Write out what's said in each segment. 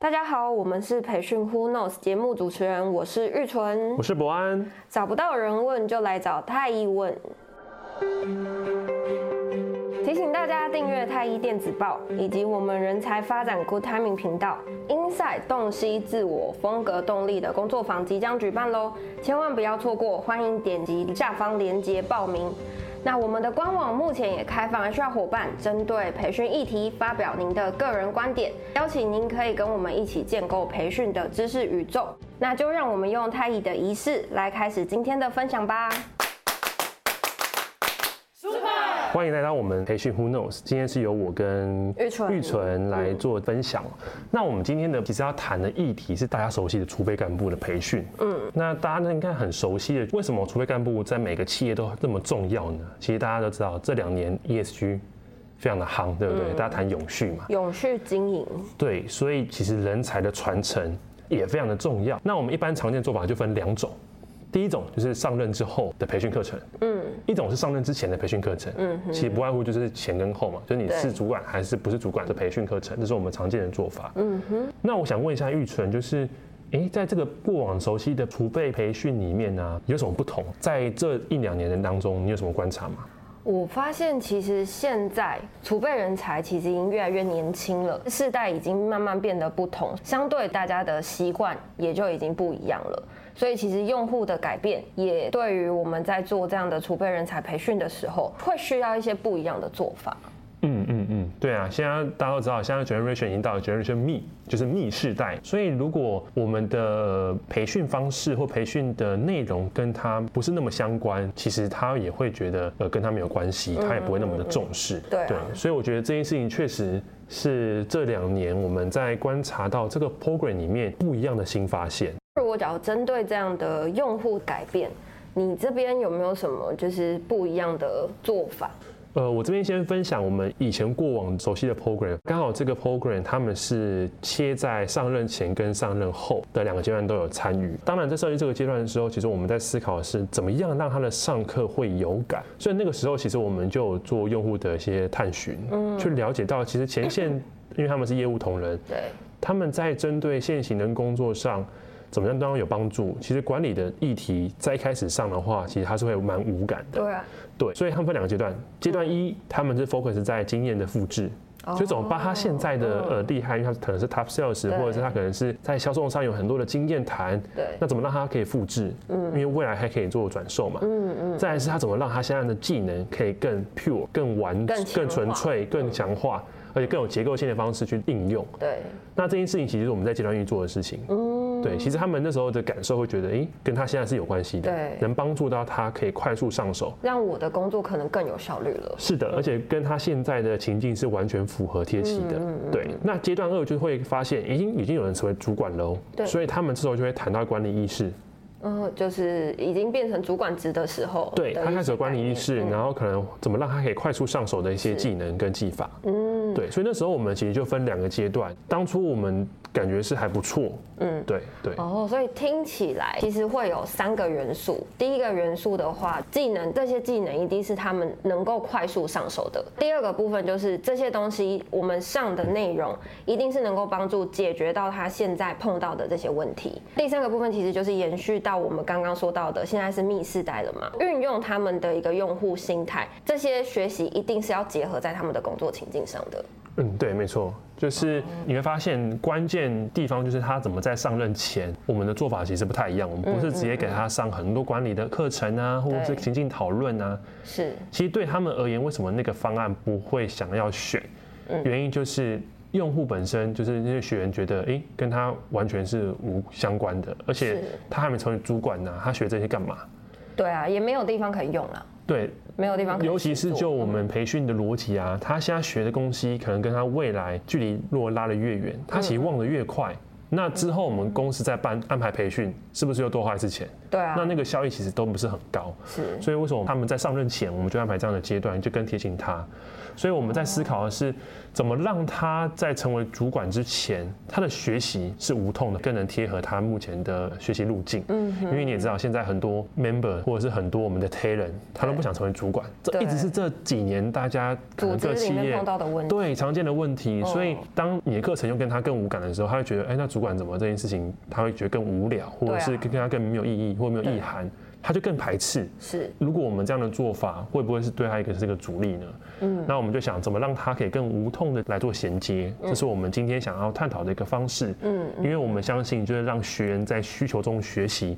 大家好，我们是培训 Who Knows 节目主持人，我是玉纯，我是博安。找不到人问，就来找太医问。提醒大家订阅太医电子报，以及我们人才发展 Good Timing 频道。Inside 洞悉自我风格动力的工作坊即将举办喽，千万不要错过！欢迎点击下方链接报名。那我们的官网目前也开放，需要伙伴针对培训议题发表您的个人观点，邀请您可以跟我们一起建构培训的知识宇宙。那就让我们用太乙的仪式来开始今天的分享吧。欢迎来到我们培训 Who Knows，今天是由我跟玉纯玉纯来做分享。嗯、那我们今天的其实要谈的议题是大家熟悉的储备干部的培训。嗯，那大家呢应该很熟悉的，为什么储备干部在每个企业都这么重要呢？其实大家都知道，这两年 ESG 非常的夯，对不对？嗯、大家谈永续嘛，永续经营。对，所以其实人才的传承也非常的重要。那我们一般常见的做法就分两种。第一种就是上任之后的培训课程，嗯，一种是上任之前的培训课程，嗯，其实不外乎就是前跟后嘛，就是你是主管还是不是主管的培训课程，这是我们常见的做法，嗯哼。那我想问一下玉纯，就是，哎，在这个过往熟悉的储备培训里面呢、啊，有什么不同？在这一两年的当中，你有什么观察吗？我发现其实现在储备人才其实已经越来越年轻了，世代已经慢慢变得不同，相对大家的习惯也就已经不一样了。所以其实用户的改变也对于我们在做这样的储备人才培训的时候，会需要一些不一样的做法。对啊，现在大家都知道，现在 generation 已经到了 generation me，就是 me 世代。所以如果我们的培训方式或培训的内容跟他不是那么相关，其实他也会觉得呃跟他没有关系，他也不会那么的重视。嗯嗯嗯对、啊、对，所以我觉得这件事情确实是这两年我们在观察到这个 program 里面不一样的新发现。如果假如针对这样的用户改变，你这边有没有什么就是不一样的做法？呃，我这边先分享我们以前过往熟悉的 program，刚好这个 program 他们是切在上任前跟上任后的两个阶段都有参与。当然，在设计这个阶段的时候，其实我们在思考的是怎么样让他的上课会有感。所以那个时候，其实我们就有做用户的一些探寻，嗯，去了解到其实前线，因为他们是业务同仁，对，他们在针对现行的工作上。怎么样都要有帮助。其实管理的议题在一开始上的话，其实它是会蛮无感的。对啊，对，所以他们分两个阶段。阶段一，他们是 focus 在经验的复制，就怎么把他现在的呃厉害，因为他可能是 top sales，或者是他可能是在销售上有很多的经验谈。对。那怎么让他可以复制？嗯。因为未来还可以做转售嘛。嗯嗯。再来是他怎么让他现在的技能可以更 pure、更完、更纯粹、更强化，而且更有结构性的方式去应用。对。那这件事情其实是我们在阶段一做的事情。嗯。对，其实他们那时候的感受会觉得，哎，跟他现在是有关系的，对，能帮助到他可以快速上手，让我的工作可能更有效率了。是的，而且跟他现在的情境是完全符合贴齐的。对，那阶段二就会发现，已经已经有人成为主管喽，对，所以他们这时候就会谈到管理意识。嗯，就是已经变成主管职的时候，对，他开始有管理意识，然后可能怎么让他可以快速上手的一些技能跟技法。嗯，对，所以那时候我们其实就分两个阶段，当初我们。感觉是还不错，嗯，对对。哦，所以听起来其实会有三个元素。第一个元素的话，技能，这些技能一定是他们能够快速上手的。第二个部分就是这些东西，我们上的内容一定是能够帮助解决到他现在碰到的这些问题。第三个部分其实就是延续到我们刚刚说到的，现在是 me 世代了嘛，运用他们的一个用户心态，这些学习一定是要结合在他们的工作情境上的。嗯，对，没错，就是你会发现关键地方就是他怎么在上任前，我们的做法其实不太一样。我们不是直接给他上很多管理的课程啊，或者是情境讨论啊。是，其实对他们而言，为什么那个方案不会想要选？原因就是用户本身就是那些学员觉得，哎，跟他完全是无相关的，而且他还没成为主管呢，他学这些干嘛？对啊，也没有地方可以用了。对，没有地方。尤其是就我们培训的逻辑啊，他现在学的东西，可能跟他未来距离如果拉得越远，他其实忘得越快。那之后我们公司在办安排培训，是不是又多花一次钱？对啊。那那个效益其实都不是很高。是。所以为什么他们在上任前，我们就安排这样的阶段，就更贴近他。所以我们在思考的是，怎么让他在成为主管之前，他的学习是无痛的，更能贴合他目前的学习路径。嗯。因为你也知道，现在很多 member 或者是很多我们的 talent，他都不想成为主管。这一直是这几年大家可能各企业碰到的问题。对，常见的问题。所以当你的课程又跟他更无感的时候，他会觉得，哎，那主管怎么这件事情，他会觉得更无聊，或者是跟他更没有意义，或没有意涵。他就更排斥。是，如果我们这样的做法，会不会是对他一个是个阻力呢？嗯，那我们就想怎么让他可以更无痛的来做衔接，这是我们今天想要探讨的一个方式。嗯，因为我们相信，就是让学员在需求中学习，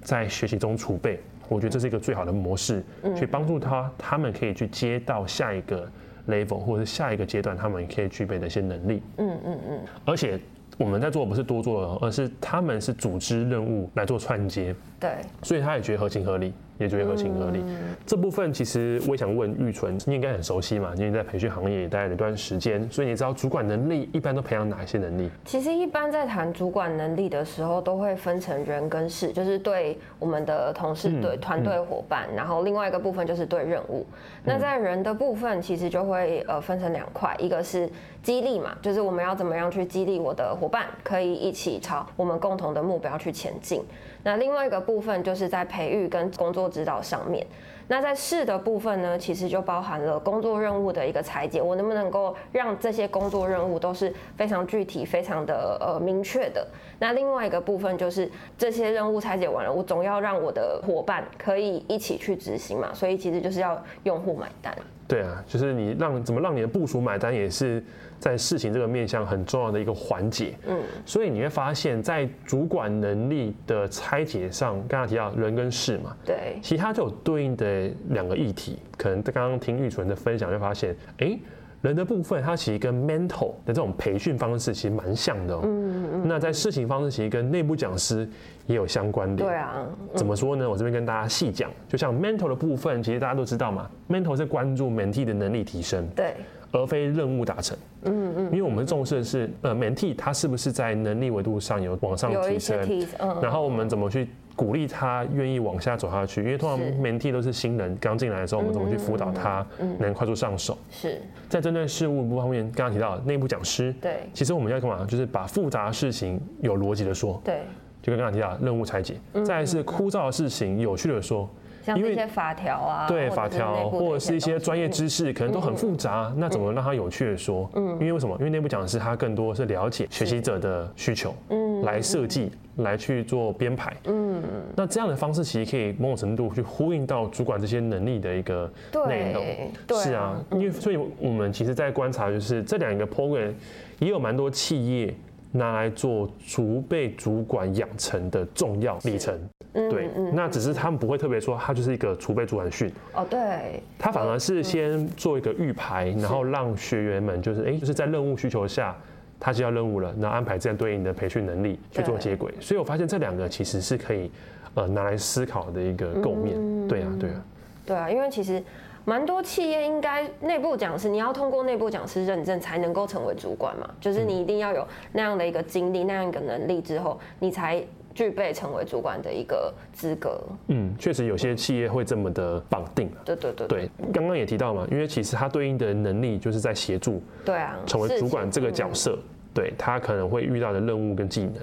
在学习中储备，我觉得这是一个最好的模式，去帮助他，他们可以去接到下一个 level，或者是下一个阶段，他们可以具备的一些能力。嗯嗯嗯，而且。我们在做不是多做，而是他们是组织任务来做串接，对，所以他也觉得合情合理。也觉得合情合理。这部分其实我也想问玉纯，你应该很熟悉嘛？因为在培训行业也待了一段时间，所以你知道主管能力一般都培养哪一些能力？其实一般在谈主管能力的时候，都会分成人跟事，就是对我们的同事、对团队伙伴，然后另外一个部分就是对任务。那在人的部分，其实就会呃分成两块，一个是激励嘛，就是我们要怎么样去激励我的伙伴，可以一起朝我们共同的目标去前进。那另外一个部分就是在培育跟工作指导上面。那在试的部分呢，其实就包含了工作任务的一个裁剪，我能不能够让这些工作任务都是非常具体、非常的呃明确的。那另外一个部分就是这些任务裁剪完了，我总要让我的伙伴可以一起去执行嘛，所以其实就是要用户买单。对啊，就是你让怎么让你的部署买单，也是在事情这个面向很重要的一个环节。嗯，所以你会发现在主管能力的拆解上，刚刚提到人跟事嘛，对，其他就有对应的两个议题。可能刚刚听玉纯的分享，就发现，哎。人的部分，它其实跟 mental 的这种培训方式其实蛮像的哦。嗯嗯。那在事情方式，其实跟内部讲师也有相关的。对啊。怎么说呢？我这边跟大家细讲。就像 mental 的部分，其实大家都知道嘛，mental 是关注 mentee 的能力提升，对，而非任务达成。嗯嗯。因为我们重视的是，呃，mentee 他是不是在能力维度上有往上提升？嗯。然后我们怎么去？鼓励他愿意往下走下去，因为通常 mentee 都是新人刚进来的时候，我们怎么去辅导他能快速上手？是在针对事务部方面，刚刚提到内部讲师，对，其实我们要干嘛？就是把复杂的事情有逻辑的说，对，就跟刚刚提到任务拆解，再来是枯燥的事情有趣的说，像一些法条啊，对法条或者是一些专业知识，可能都很复杂，那怎么让他有趣的说？嗯，因为为什么？因为内部讲师他更多是了解学习者的需求，嗯，来设计。来去做编排，嗯，那这样的方式其实可以某种程度去呼应到主管这些能力的一个内容，对，是啊，因为所以我们其实在观察，就是这两个 program 也有蛮多企业拿来做储备主管养成的重要里程，对，那只是他们不会特别说，它就是一个储备主管训，哦，对，他反而是先做一个预排，然后让学员们就是哎，就是在任务需求下。他接到任务了，那安排这样对应的培训能力去做接轨，所以我发现这两个其实是可以呃拿来思考的一个构面。嗯、对啊，对啊，对啊，因为其实蛮多企业应该内部讲师，你要通过内部讲师认证才能够成为主管嘛，就是你一定要有那样的一个经历、那样一个能力之后，你才。具备成为主管的一个资格。嗯，确实有些企业会这么的绑定。对对对对，刚刚也提到嘛，因为其实它对应的能力就是在协助。对啊，成为主管这个角色，对他可能会遇到的任务跟技能。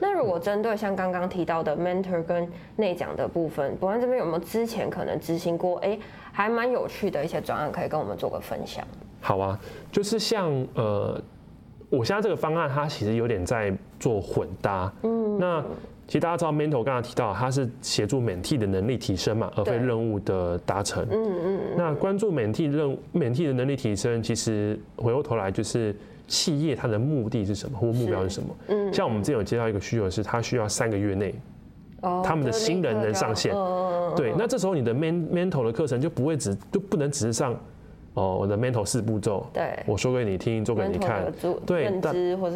那如果针对像刚刚提到的 mentor 跟内讲的部分，博安这边有没有之前可能执行过，哎，还蛮有趣的一些专案，可以跟我们做个分享？好啊，就是像呃，我现在这个方案，它其实有点在做混搭。嗯，那。其实大家知道，mentor 刚刚提到，它是协助 mentee 的能力提升嘛，而非任务的达成。嗯嗯嗯。那关注 mentee 任 mentee 的能力提升，其实回过头来就是企业它的目的是什么，或目标是什么？嗯。像我们之前有接到一个需求是，它需要三个月内，他们的新人能上线。对，那这时候你的 mental 的课程就不会只就不能只是上。哦，我的 mental 四步骤，对，我说给你听，做给你看，对，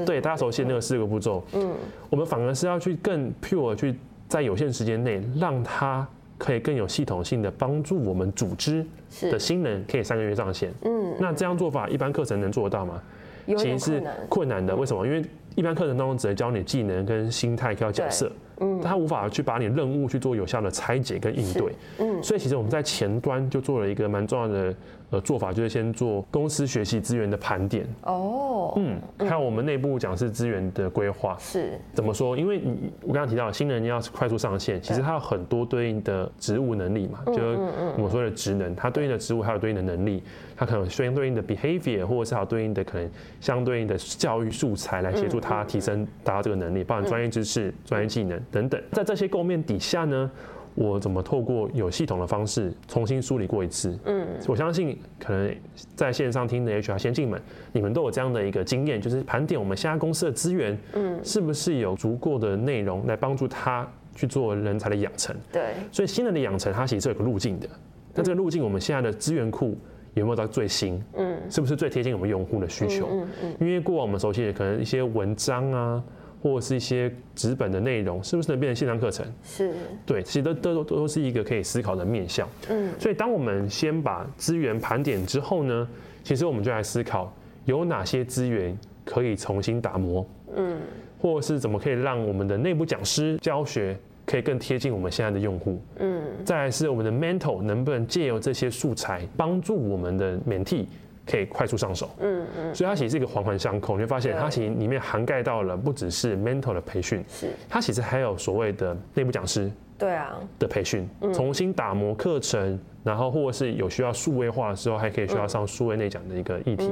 对，大家熟悉那个四个步骤，嗯，我们反而是要去更 pure 去在有限时间内，让他可以更有系统性的帮助我们组织的新人可以三个月上线，嗯，那这样做法一般课程能做得到吗？其实是困难的，为什么？因为一般课程当中只会教你技能跟心态、要角色。嗯，他无法去把你任务去做有效的拆解跟应对，嗯，所以其实我们在前端就做了一个蛮重要的呃做法，就是先做公司学习资源的盘点。哦，嗯，还有我们内部讲师资源的规划。是，怎么说？因为你我刚刚提到新人要快速上线，其实他有很多对应的职务能力嘛，就是我们说的职能，他对应的职务还有对应的能力，他可能相对应的 behavior，或者是还有对应的可能相对应的教育素材来协助他提升达到这个能力，包含专业知识、专业技能。等等，在这些构面底下呢，我怎么透过有系统的方式重新梳理过一次？嗯，我相信可能在线上听的 HR 先进们，你们都有这样的一个经验，就是盘点我们现在公司的资源，嗯，是不是有足够的内容来帮助他去做人才的养成？对，所以新人的养成，它其实是有个路径的。那这个路径，我们现在的资源库有没有到最新？嗯，是不是最贴近我们用户的需求？嗯嗯，因为过往我们熟悉的可能一些文章啊。或者是一些纸本的内容，是不是能变成线上课程？是，对，其实都都都是一个可以思考的面向。嗯，所以当我们先把资源盘点之后呢，其实我们就来思考有哪些资源可以重新打磨。嗯，或者是怎么可以让我们的内部讲师教学可以更贴近我们现在的用户。嗯，再来是我们的 mentor 能不能借由这些素材帮助我们的 mentee。可以快速上手，嗯嗯，所以它其实是一个环环相扣，你会发现它其实里面涵盖到了不只是 mental 的培训，是。它其实还有所谓的内部讲师，对啊。的培训，重新打磨课程，然后或者是有需要数位化的时候，还可以需要上数位内讲的一个议题。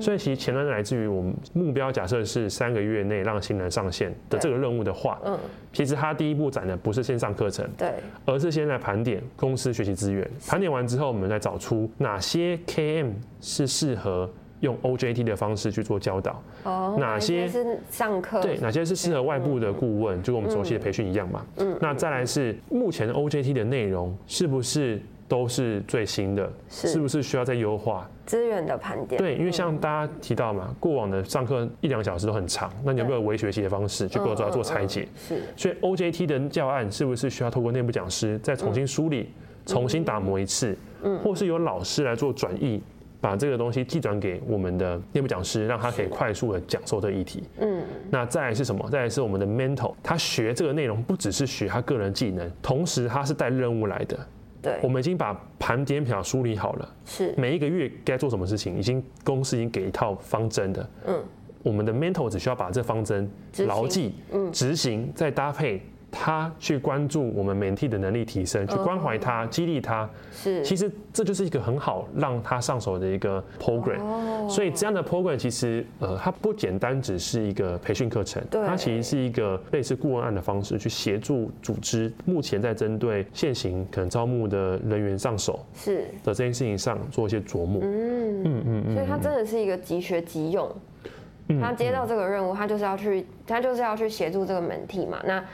所以其实前端来自于我们目标，假设是三个月内让新人上线的这个任务的话，嗯，其实它第一步展的不是线上课程，对，而是先来盘点公司学习资源，盘点完之后，我们再找出哪些 KM 是适合用 OJT 的方式去做教导，哦，哪些是上课，对，哪些是适合外部的顾问，就跟我们熟悉的培训一样嘛，嗯，那再来是目前的 OJT 的内容是不是都是最新的，是。不是需要再优化？资源的盘点，对，因为像大家提到嘛，过往的上课一两小时都很长，那你有没有微学习的方式去做做做拆解？是，所以 OJT 的教案是不是需要透过内部讲师再重新梳理、重新打磨一次？嗯，或是由老师来做转译，把这个东西寄转给我们的内部讲师，让他可以快速的讲授这个议题。嗯，那再来是什么？再来是我们的 mentor，他学这个内容不只是学他个人技能，同时他是带任务来的。对，我们已经把盘点表梳理好了，是每一个月该做什么事情，已经公司已经给一套方针的，嗯，我们的 mentor 只需要把这方针牢记，嗯，执行再搭配。他去关注我们 mentee 的能力提升，去关怀他，激励他，是，其实这就是一个很好让他上手的一个 program。哦所以这样的 program 其实呃，它不简单只是一个培训课程，它其实是一个类似顾问案的方式，去协助组织目前在针对现行可能招募的人员上手是的这件事情上做一些琢磨。嗯嗯嗯，所以它真的是一个即学即用。他接到这个任务，他就是要去，他就是要去协助这个 mentee 嘛。那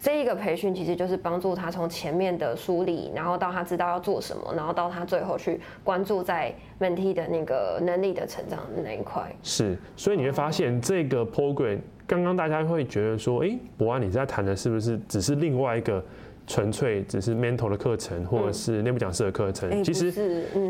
这一个培训其实就是帮助他从前面的梳理，然后到他知道要做什么，然后到他最后去关注在 mentee 的那个能力的成长的那一块。是，所以你会发现这个 program，刚刚大家会觉得说，哎，博安你在谈的是不是只是另外一个？纯粹只是 mental 的课程，或者是内部讲师的课程，其实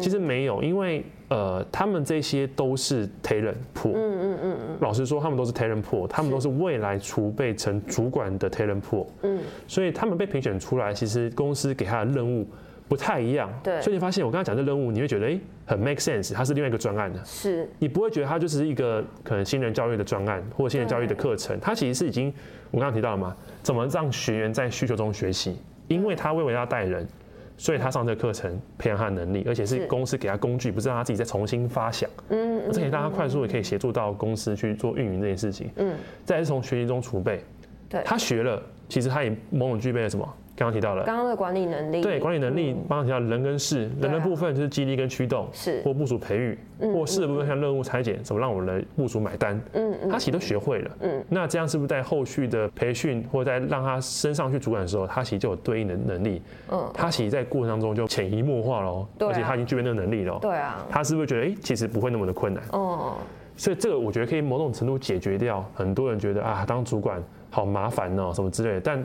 其实没有，因为呃，他们这些都是 talent pool。嗯嗯嗯嗯。老实说，他们都是 talent pool，他们都是未来储备成主管的 talent pool。嗯。所以他们被评选出来，其实公司给他的任务不太一样。对。所以你发现，我刚才讲的任务，你会觉得哎，很 make sense，它是另外一个专案的。是。你不会觉得它就是一个可能新人教育的专案，或者新人教育的课程，它其实是已经我刚刚提到了嘛。怎么让学员在需求中学习？因为他为我要带人，所以他上这个课程培养他的能力，而且是公司给他工具，不是让他自己再重新发想。嗯，而且让他快速也可以协助到公司去做运营这件事情。嗯，再是从学习中储备。对，他学了，其实他也某种具备了什么？刚刚提到了。刚刚的管理能力，对管理能力，刚刚提到人跟事，人的部分就是激励跟驱动，是。或部署培育，或事的部分像任务拆解，怎么让我们的部署买单，嗯嗯，他其实都学会了，嗯，那这样是不是在后续的培训或者在让他升上去主管的时候，他其实就有对应的能力，嗯，他其实在过程当中就潜移默化喽，而且他已经具备那个能力了，对啊，他是不是觉得哎，其实不会那么的困难，哦，所以这个我觉得可以某种程度解决掉很多人觉得啊，当主管好麻烦哦，什么之类的，但。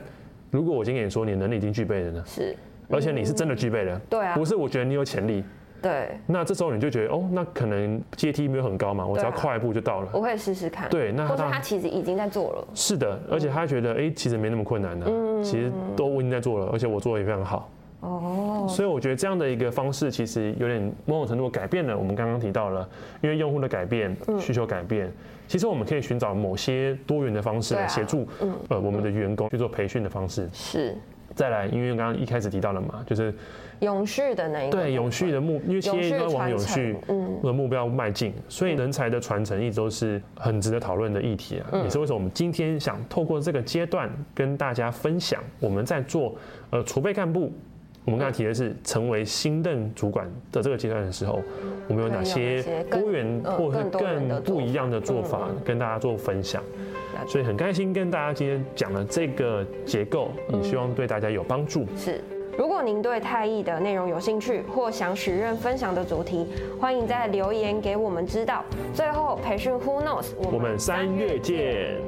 如果我今天跟你说你能力已经具备了呢？是，而且你是真的具备了。对啊，不是我觉得你有潜力，对。那这时候你就觉得哦，那可能阶梯没有很高嘛，我只要跨一步就到了。我可以试试看。对，那他或者他其实已经在做了。是的，而且他觉得哎、欸，其实没那么困难的、啊，嗯、其实都我已经在做了，而且我做的也非常好。哦。所以我觉得这样的一个方式，其实有点某种程度改变了我们刚刚提到了，因为用户的改变，需求改变。嗯其实我们可以寻找某些多元的方式来协助，呃，我们的员工去做培训的方式。是。再来，因为刚刚一开始提到了嘛，就是永续的那一个。对，永续的目，因为企业应该往永续的目标迈进，所以人才的传承一直都是很值得讨论的议题啊。也是为什么我们今天想透过这个阶段跟大家分享，我们在做呃储备干部。我们刚才提的是成为新任主管的这个阶段的时候，我们有哪些多元或是更不一样的做法跟大家做分享？所以很开心跟大家今天讲了这个结构，也希望对大家有帮助。是，如果您对太艺的内容有兴趣，或想许愿分享的主题，欢迎在留言给我们知道。最后，培训 Who Knows，我们三月见。